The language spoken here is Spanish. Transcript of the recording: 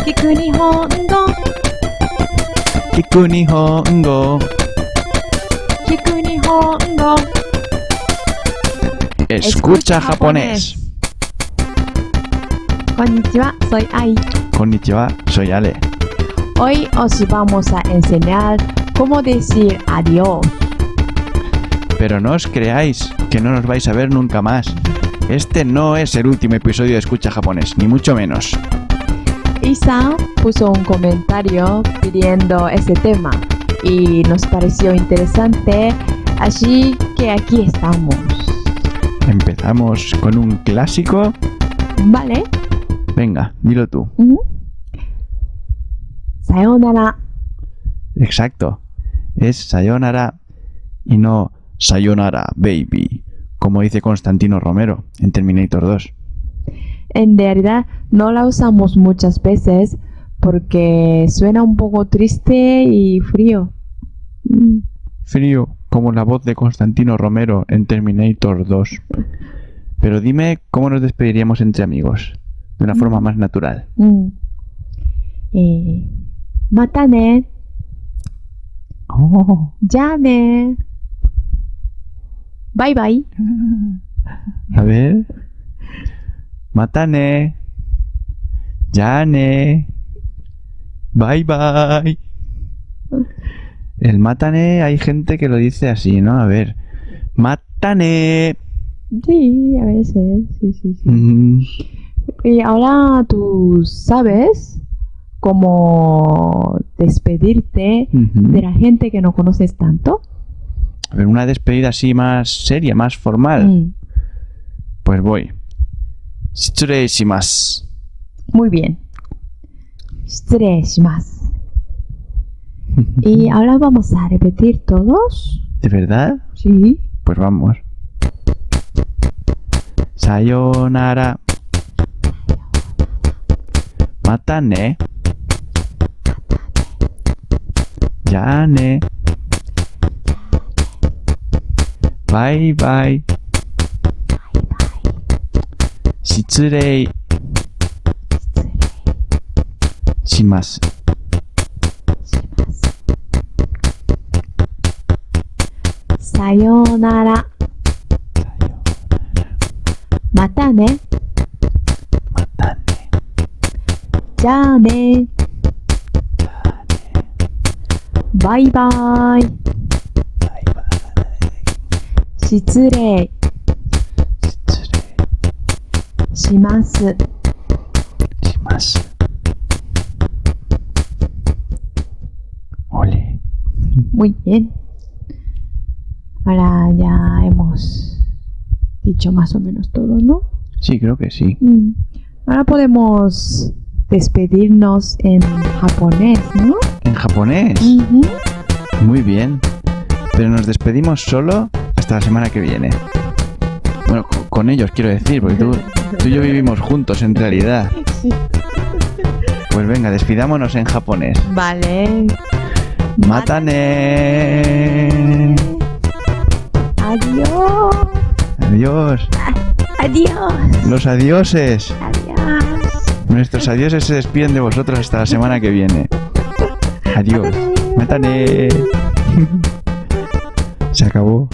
聞く日本語 Kiku Nihongo. 聞く日本語 Escucha japonés. こんにちは soy Ai Konnichiwa, soy Ale. hoy os vamos a enseñar cómo decir adiós Pero no os creáis que no nos vais a ver nunca más. Este no es el último episodio de Escucha japonés, ni mucho menos. Isa puso un comentario pidiendo ese tema y nos pareció interesante, así que aquí estamos. Empezamos con un clásico. Vale. Venga, dilo tú. Sayonara. Exacto. Es Sayonara y no Sayonara Baby, como dice Constantino Romero en Terminator 2. En realidad no la usamos muchas veces porque suena un poco triste y frío. Mm, Frío, como la voz de Constantino Romero en Terminator 2. Pero dime cómo nos despediríamos entre amigos, de una forma más natural. mm. Eh, mata ne. Oh, Ya ne. Bye bye. a ver. Matane. Yane. Bye bye. El matane hay gente que lo dice así, ¿no? A ver. Matane. Sí, a veces. Sí, sí, sí. Mm, Y ahora tú sabes cómo despedirte de la gente que no conoces tanto. A ver, una despedida así más seria, más formal. Mm, Pues voy. Shitsurei shimasu. Muy bien. 失礼します. Y ahora vamos a repetir todos. ¿De verdad? Sí. Pues vamos. Sayonara. Matane. Ya ne. Bye 失礼します。さようなら。またね。またね。じゃあね。じゃあね。バイバイ。バイバーイ。失礼。Shitsurei します。 shimasu. Ole. Muy bien. Ahora ya hemos dicho más o menos todo, ¿no? Sí, creo que sí. Mm. Ahora podemos despedirnos en japonés, ¿no? En japonés. Ujú. Muy bien. Pero nos despedimos solo hasta la semana que viene. Bueno, co- con ellos quiero decir, porque tú, tú y yo vivimos juntos en realidad. Pues venga, despidámonos en japonés. Vale. Matane. Adiós. Adiós. Adiós. Los adioses. Adiós. Nuestros adioses se despiden de vosotros hasta la semana que viene. Adiós. Matane. Se acabó.